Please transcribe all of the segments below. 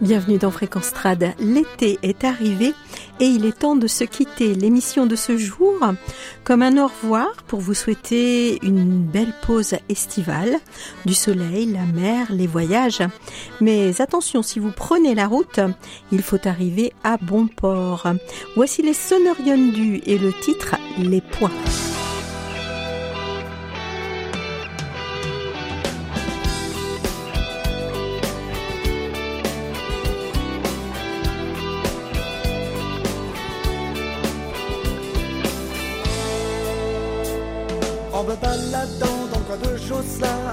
Bienvenue dans Fréquence Trad. L'été est arrivé et il est temps de se quitter. L'émission de ce jour comme un au revoir pour vous souhaiter une belle pause estivale, du soleil, la mer, les voyages. Mais attention, si vous prenez la route, il faut arriver à bon port. Voici les Sonorion du et le titre Les points.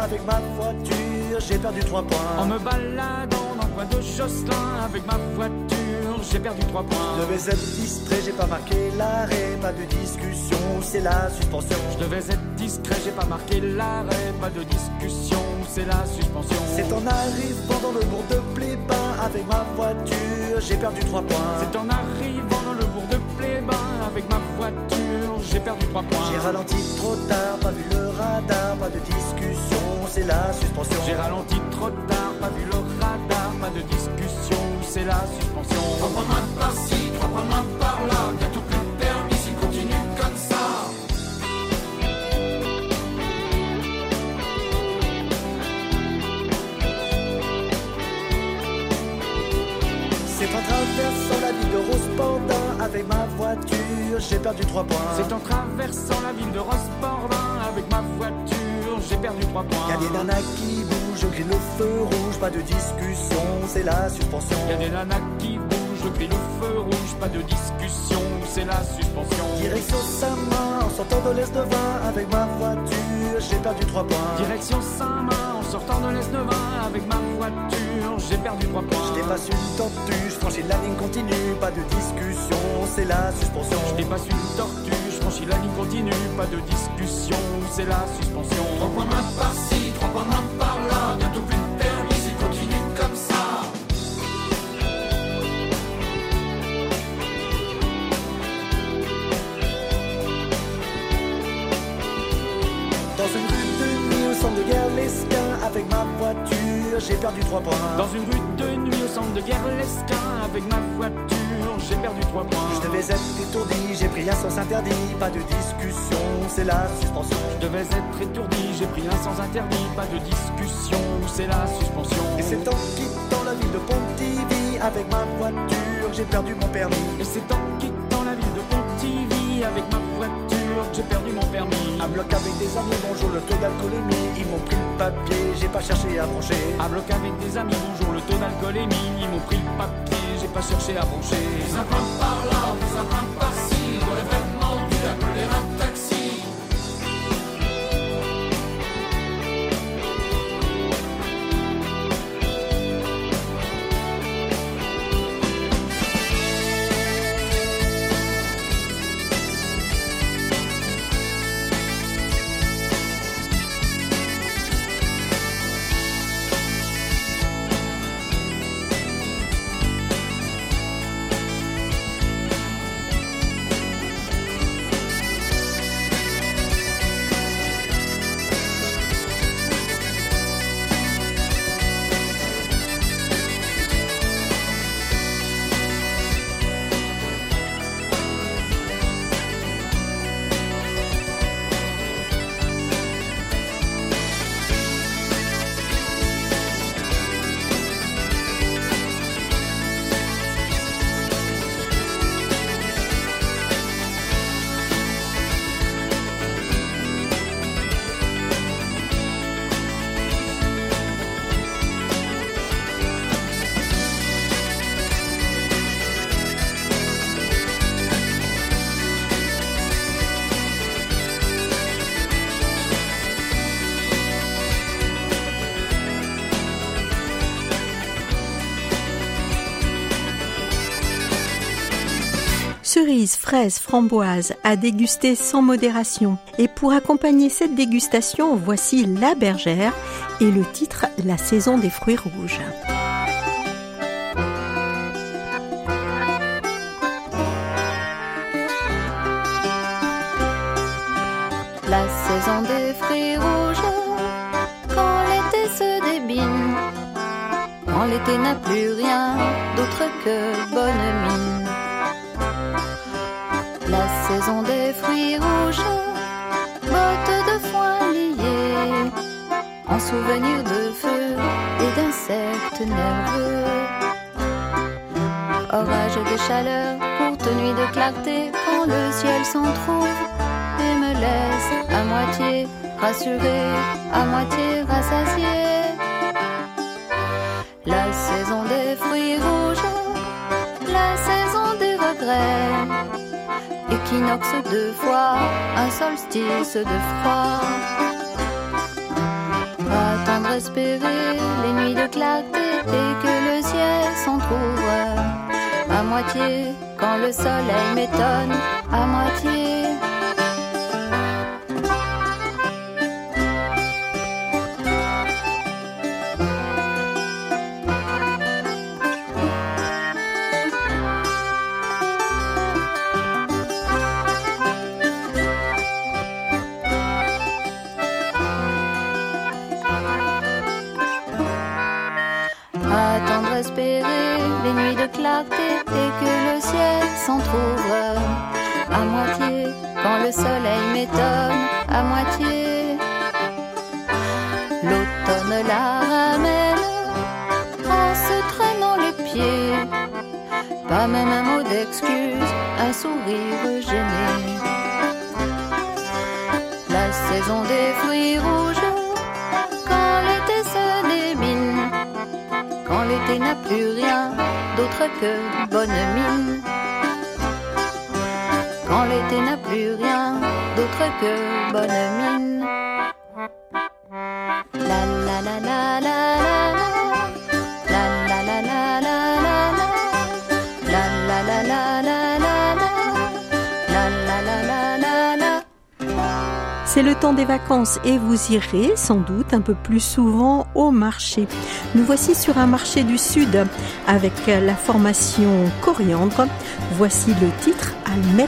Avec ma voiture, j'ai perdu trois points. En me baladant dans le coin de Josselin avec ma voiture, j'ai perdu trois Je points. devais être distrait, j'ai pas marqué l'arrêt, pas de discussion, c'est la suspension. Je devais être discret, j'ai pas marqué l'arrêt, pas de discussion, c'est la suspension. C'est en arrivant dans le bourg de Plébin avec ma voiture, j'ai perdu trois points. C'est en arrivant dans le bourg de Plébin avec ma voiture, j'ai perdu trois points. J'ai ralenti trop tard, pas vu le radar, pas de discussion, c'est la suspension. J'ai ralenti trop tard, pas vu le radar, pas de discussion, c'est la suspension. Trois points de main par-ci, trois points de main par-là, bientôt plus de permis s'il continue comme ça. C'est en traversant la ville de Rose-Pendin avec ma voiture, j'ai perdu trois points. C'est en traversant la ville de Rospordin avec ma voiture, j'ai perdu trois points. Y a des nanas qui bougent, je crie le feu rouge, pas de discussion, c'est la suspension. Y a des nanas qui bougent, je crie le feu rouge, pas de discussion, c'est la suspension. Direction Saint-Main, en sortant de l'Est de Vin avec ma voiture, j'ai perdu trois points. Direction Saint-Main, en sortant de l'Est de Vin avec ma voiture, j'ai perdu trois points. Je dépasse une tortue, je franchis la ligne continue, pas de discussion, c'est la suspension. Je dépasse une tortue, je franchis la ligne continue, pas de discussion, c'est la suspension. Trois points de main par-ci, trois points de main par-là, bientôt plus de permis s'il continue comme ça. Dans une rue de nuit au centre de guerre l'Esquin avec ma voiture, j'ai perdu trois points. Dans une rue de nuit au centre de guerre l'Esquin, avec ma voiture, j'ai perdu trois points. Je devais être étourdi, j'ai pris un sens interdit, pas de discussion, c'est la suspension. Je devais être étourdi, j'ai pris un sens interdit, pas de discussion, c'est la suspension. Et c'est en quittant la ville de Pontivy avec ma voiture, j'ai perdu mon permis. Et c'est en quittant la ville de Pontivy avec ma voiture j'ai perdu mon permis. Un bloc avec des amis, bonjour le taux d'alcoolémie, ils m'ont pris le papier, j'ai pas cherché à brancher. Un bloc avec des amis, bonjour, le taux d'alcoolémie, ils m'ont pris le papier, j'ai pas cherché à brancher. Ça par là, ça vêtements du appeler fraises, framboises à déguster sans modération. Et pour accompagner cette dégustation, voici La Bergère et le titre La saison des fruits rouges. La saison des fruits rouges, quand l'été se débine, quand l'été n'a plus rien d'autre que bonne mine. La saison des fruits rouges, bottes de foin liées, en souvenir de feu et d'insectes nerveux. Orage de chaleur, courte nuit de clarté, quand le ciel s'en trouve et me laisse à moitié rassuré, à moitié rassasié. La saison des fruits rouges, la saison des regrets. Deux fois, un solstice de froid. Attendre, espérer les nuits de et que le ciel s'en trouve à moitié quand le soleil m'étonne, à moitié. Pas même un mot d'excuse, un sourire gêné. La saison des fruits rouges, quand l'été se débine, quand l'été n'a plus rien d'autre que bonne mine. Quand l'été n'a plus rien d'autre que bonne mine. La la la la la la la. C'est le temps des vacances et vous irez sans doute un peu plus souvent au marché. Nous voici sur un marché du Sud avec la formation Coriandre. Voici le titre Al.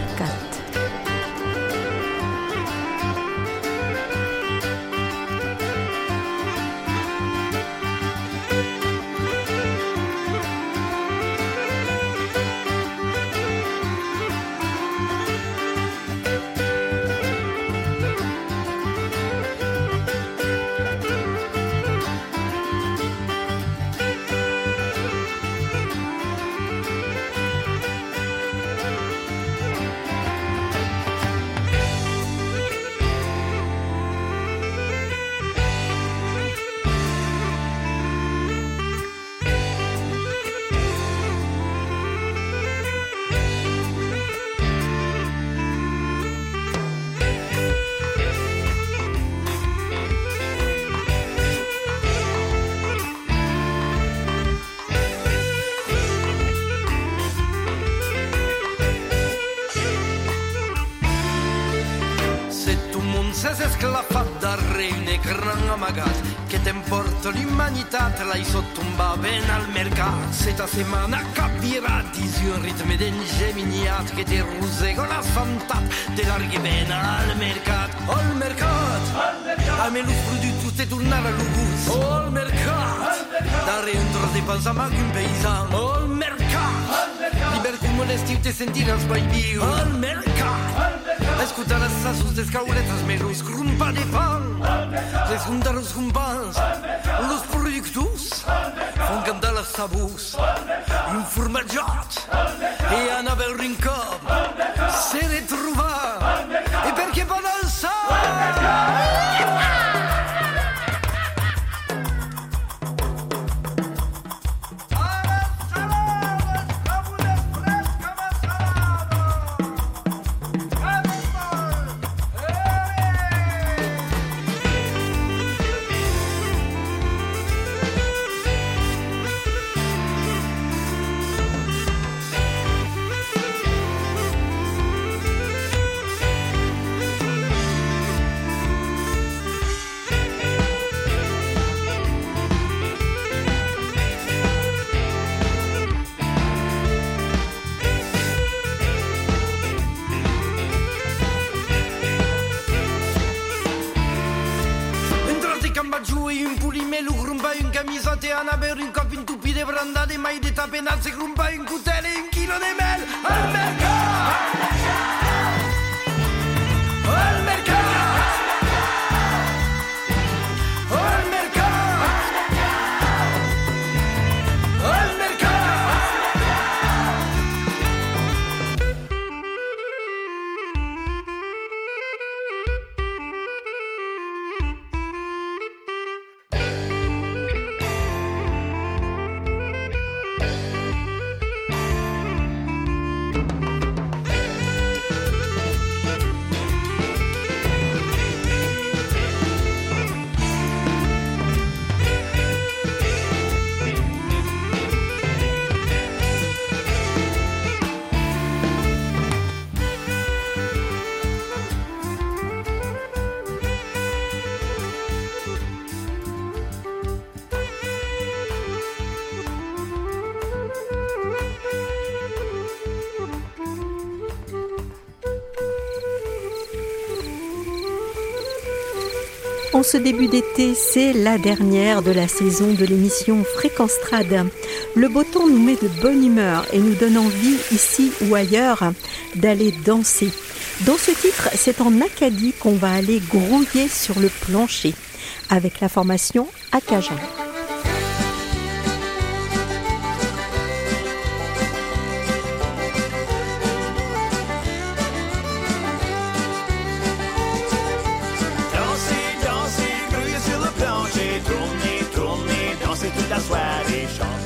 Esclafat darrere un ecran amagat que t'emporta l'humanitat l'hai sottomba ben al mercat se ta setmana capirà disi un ritme d'engeminiat que te rosego la santat te larghi ben al mercat al mercat a me los productus te tornar a l'obús al mercat darrere un tros de pansa mag un paysan al mercat liber cum l'estiu te sentiràs mai viu al mercat Escoltant els sassos dels cauletes meus, rumba de pal, les rondaros rumbans, los productors, fan cantar les sabús, un formatjat, i anava al rincó, se retrobava, Pentru în copii întupire brandade Mai de kilo de mel. Al Al En ce début d'été, c'est la dernière de la saison de l'émission Fréquence Le beau temps nous met de bonne humeur et nous donne envie, ici ou ailleurs, d'aller danser. Dans ce titre, c'est en Acadie qu'on va aller grouiller sur le plancher avec la formation Akaja. Nation.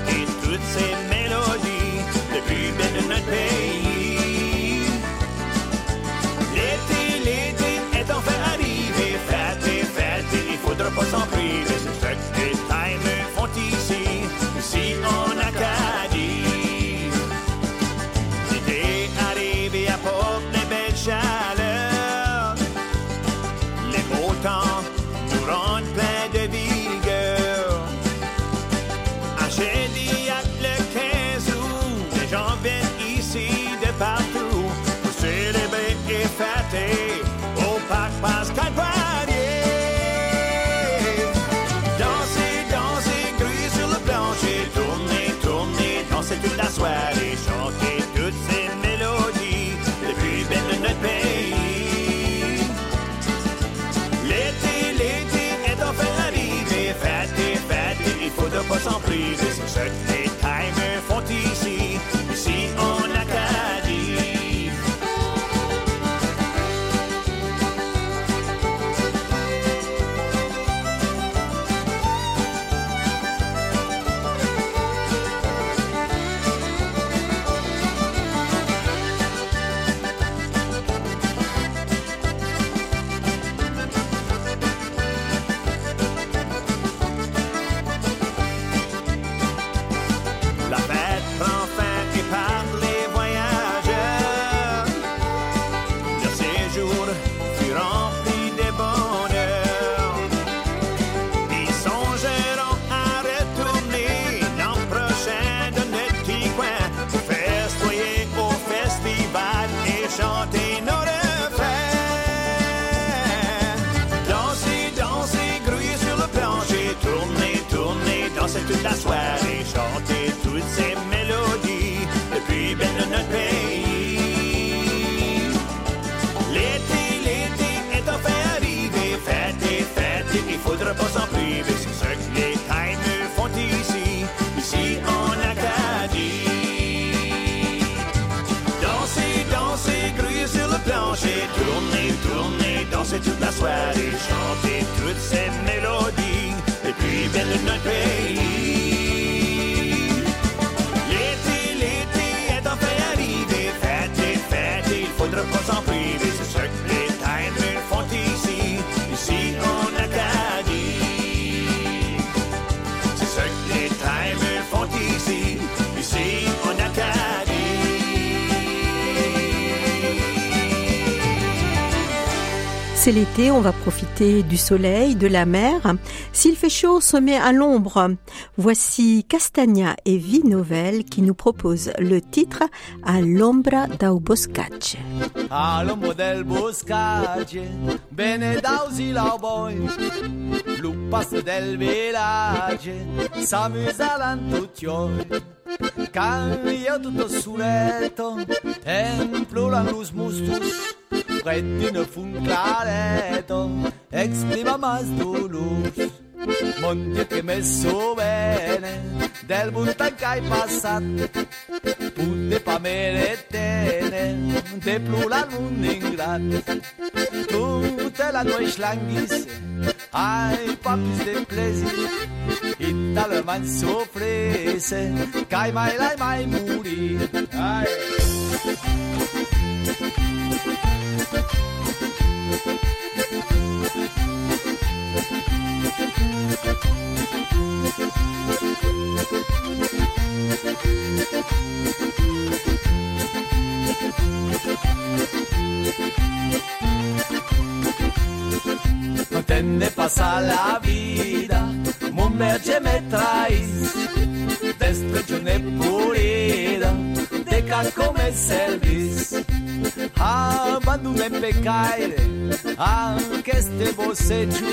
please. på som blivit söklig tajmu fotisi si on akadi Danser, danser, grus eller plancher tournez, tourner, danser toute la soirée Chanter toutes ces mélodies Et puis vers notre pays C'est l'été, on va profiter du soleil, de la mer. S'il fait chaud, on se met à l'ombre. Voici Castagna et Vie Nouvelle qui nous proposent le titre À l'ombra dau del. Cambia tutto sul letto, templuran los mustos, retina fun clareto, exprima más tu luz. Monte que me so bene, del montan que hai passat, Utpa meretene, te plula lund din te la noi șlanghise, ai papis de plezi tal man sofrese, cai mai lai mai muri Ai! Thank you. No tende pasa la vita, mu merge me trai, destra giù ne purida, de ca come servis. Abandonem pe caile, anche este boseciu.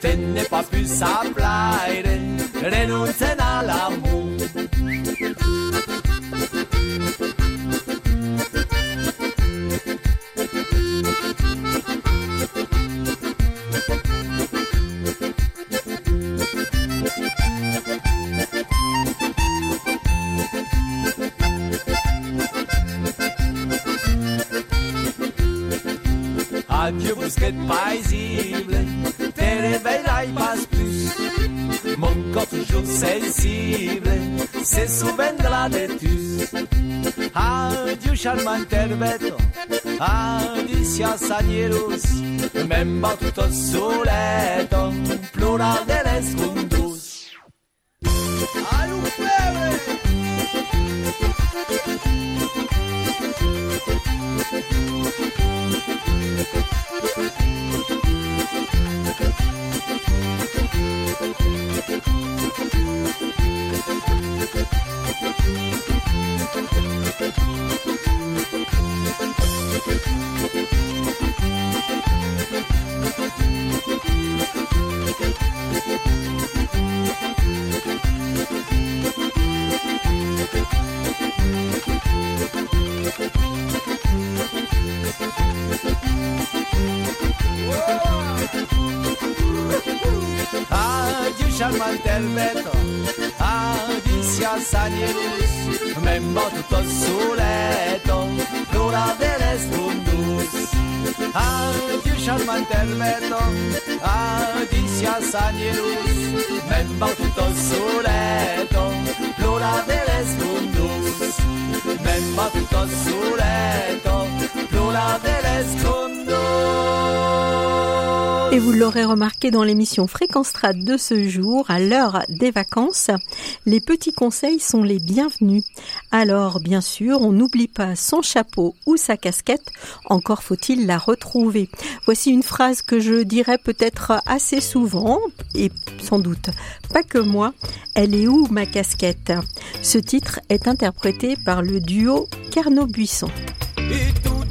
Tende pa plus a plaire, renunțen la l'amor. Bousquette paisible, te réveillerai pas plus. Mon corps toujours sensible, se souviendra de tous. Adieu charmante herbeto, adieu siasanieros, même pas tout au soleto, plural de les. Ay, un febre! Adieu charmante herbeto, adieu siasanieros, memmo tutto soleto, l'ora delle stundus. Adieu charmante herbeto, adieu siasanieros, memmo tutto soleto, l'ora delle stundus. Memmo tutto soleto, l'ora delle stundus. Et vous l'aurez remarqué dans l'émission Fréquence Trad de ce jour, à l'heure des vacances, les petits conseils sont les bienvenus. Alors, bien sûr, on n'oublie pas son chapeau ou sa casquette, encore faut-il la retrouver. Voici une phrase que je dirais peut-être assez souvent, et sans doute pas que moi. Elle est où ma casquette? Ce titre est interprété par le duo Carnot-Buisson.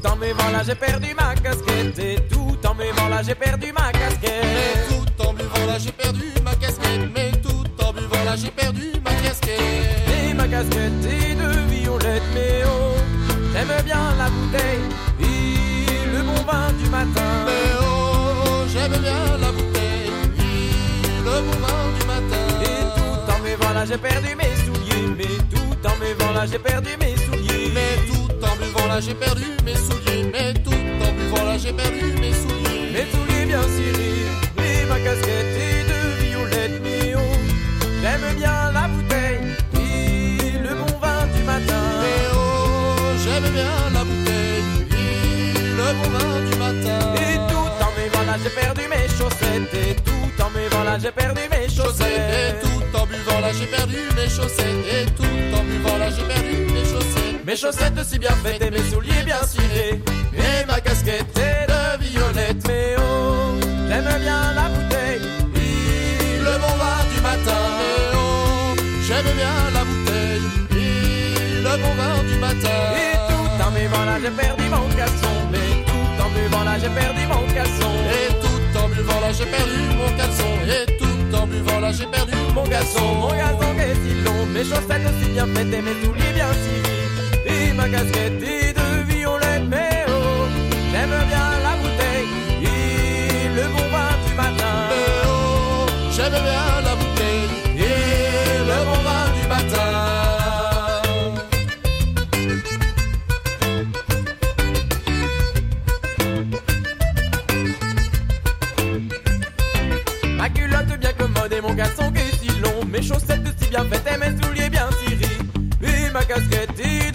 En m'aimant là j'ai perdu ma casquette. Et tout en m'aimant là j'ai perdu ma casquette. Tout en buvant là j'ai perdu ma casquette. Mais tout en buvant là j'ai perdu ma casquette. Et ma casquette est de violette mais oh J'aime bien la bouteille. Et le bon vin du matin. Mais oh j'aime bien la bouteille. Et le bon vin du matin. Et tout en m'aimant là j'ai perdu mes Mais tout en m'aimant là j'ai perdu mes souliers. Mais tout en buvant là j'ai perdu mes souliers. Mais tout en buvant là j'ai perdu mes souliers. Mes souliers bien cirés Et ma casquette est de violette mais oh J'aime bien la bouteille Et le bon vin du matin. Mais oh j'aime bien la bouteille Et le bon vin du matin. Et tout en m'aimant là j'ai perdu mes chaussettes. Et tout en m'aimant là j'ai perdu mes Et chaussettes. tout buvant j'ai perdu mes chaussettes Et tout en buvant là j'ai perdu mes chaussettes Mes chaussettes si bien faites et mes souliers bien cirés Et ma casquette est de violette. Mais oh, j'aime bien la bouteille. Le bon vin du matin. Mais oh, j'aime bien la bouteille. Le bon vin du matin. Et tout en buvant là, j'ai perdu mon caleçon. Mais tout en buvant là, j'ai perdu mon caleçon. Et tout en buvant là, j'ai perdu mon caleçon. Et tout en buvant là, j'ai perdu mon garçon. Mon qui est si long, mes chaussettes aussi bien faites et mes souliers bien cirés. Et ma casquette bien faites et mes souliers bien cirés. Et ma casquette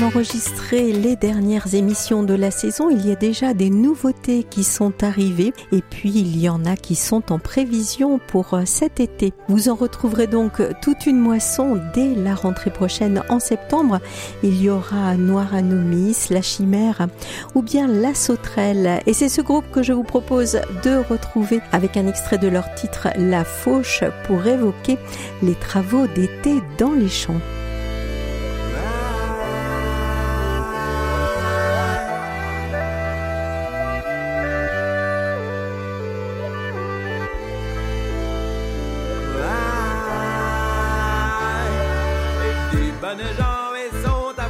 Temps d'enregistrer les dernières émissions de la saison, il y a déjà des nouveautés qui sont arrivées et puis il y en a qui sont en prévision pour euh, cet été. Vous en retrouverez donc toute une moisson dès la rentrée prochaine en septembre. Il y aura Noir Anomis, La Chimère ou bien La Sauterelle. Et c'est ce groupe que je vous propose de retrouver avec un extrait de leur titre La Fauche pour évoquer les travaux d'été dans les champs. Bonnes gens et sont à.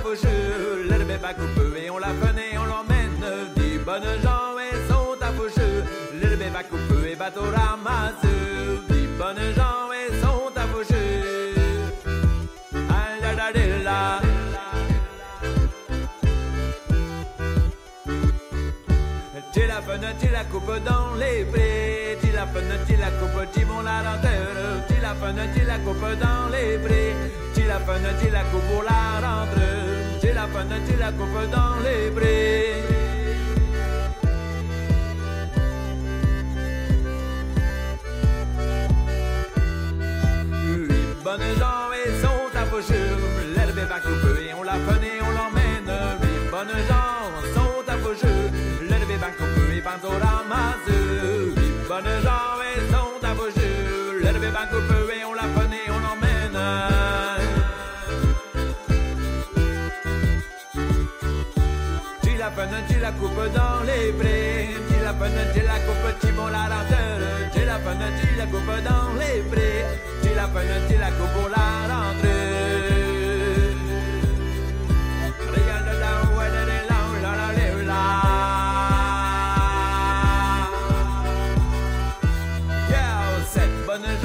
L'herbe est pas coupée et on la connaît, on l'emmène. Des bonnes gens et sont à. L'herbe est pas coupée et bateau ramasse. Des bonnes gens et sont à. Ah, la. Tu la fun, tu la coupe dans les prés. Tu la fun, tu la coupe, tu mon la lenteur. Tu la fun, tu la coupe dans les prés. La fun, tu la coupe pour la rentre. Tu la fun, tu la coupe dans les. Huit bonnes gens et sont à. L'herbe est pas coupée et on la fun et on l'emmène. Huit bonnes gens sont à. L'herbe est pas coupée et bateau ramasse. Huit bonnes gens la coupes dans les prés. Tu la tu la mon la la la coupes dans les prés. Tu la tu la coupes pour la. Regarde là, ouais, là, là, là, là, là, là. Yeah, sept bonnes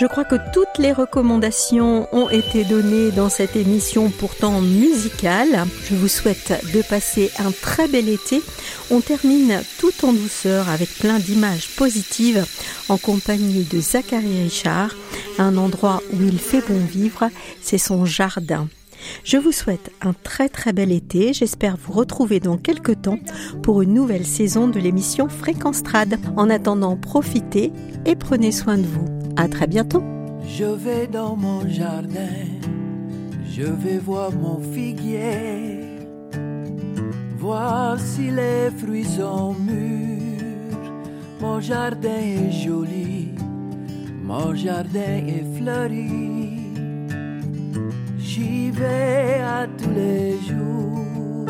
Je crois que toutes les recommandations ont été données dans cette émission pourtant musicale. Je vous souhaite de passer un très bel été. On termine tout en douceur avec plein d'images positives en compagnie de Zachary Richard, un endroit où il fait bon vivre, c'est son jardin. Je vous souhaite un très très bel été. J'espère vous retrouver dans quelques temps pour une nouvelle saison de l'émission Fréquence. En attendant, profitez et prenez soin de vous. À très bientôt. Je vais dans mon jardin, je vais voir mon figuier, voir si les fruits sont mûrs. Mon jardin est joli, mon jardin est fleuri. J'y vais à tous les jours.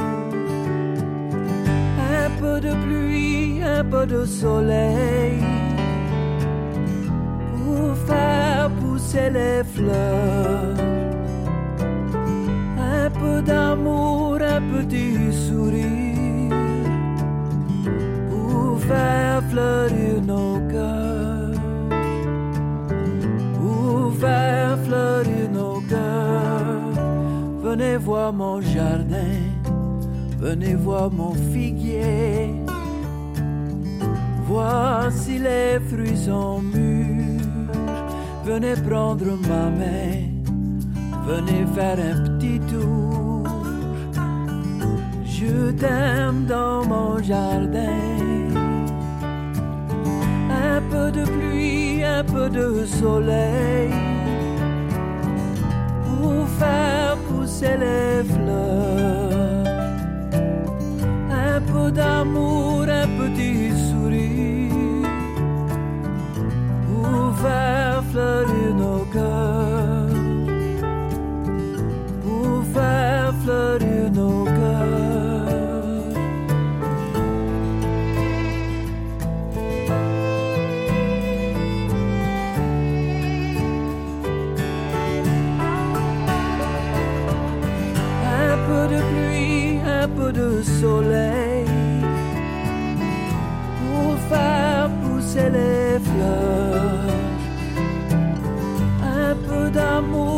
Un peu de pluie, un peu de soleil pour faire pousser les fleurs. Un peu d'amour, un petit sourire pour faire fleurir nos cœurs. Pour faire fleurir nos cœurs. Venez voir mon jardin, venez voir mon figuier. Voir si les fruits sont mûrs. Venez prendre ma main, venez faire un petit. Je t'aime dans mon jardin. Un peu de pluie, un peu de soleil pour faire pousser les fleurs. Un peu d'amour, un petit sourire pour faire fleurir nos cœurs. De soleil pour faire pousser les fleurs. Un peu d'amour,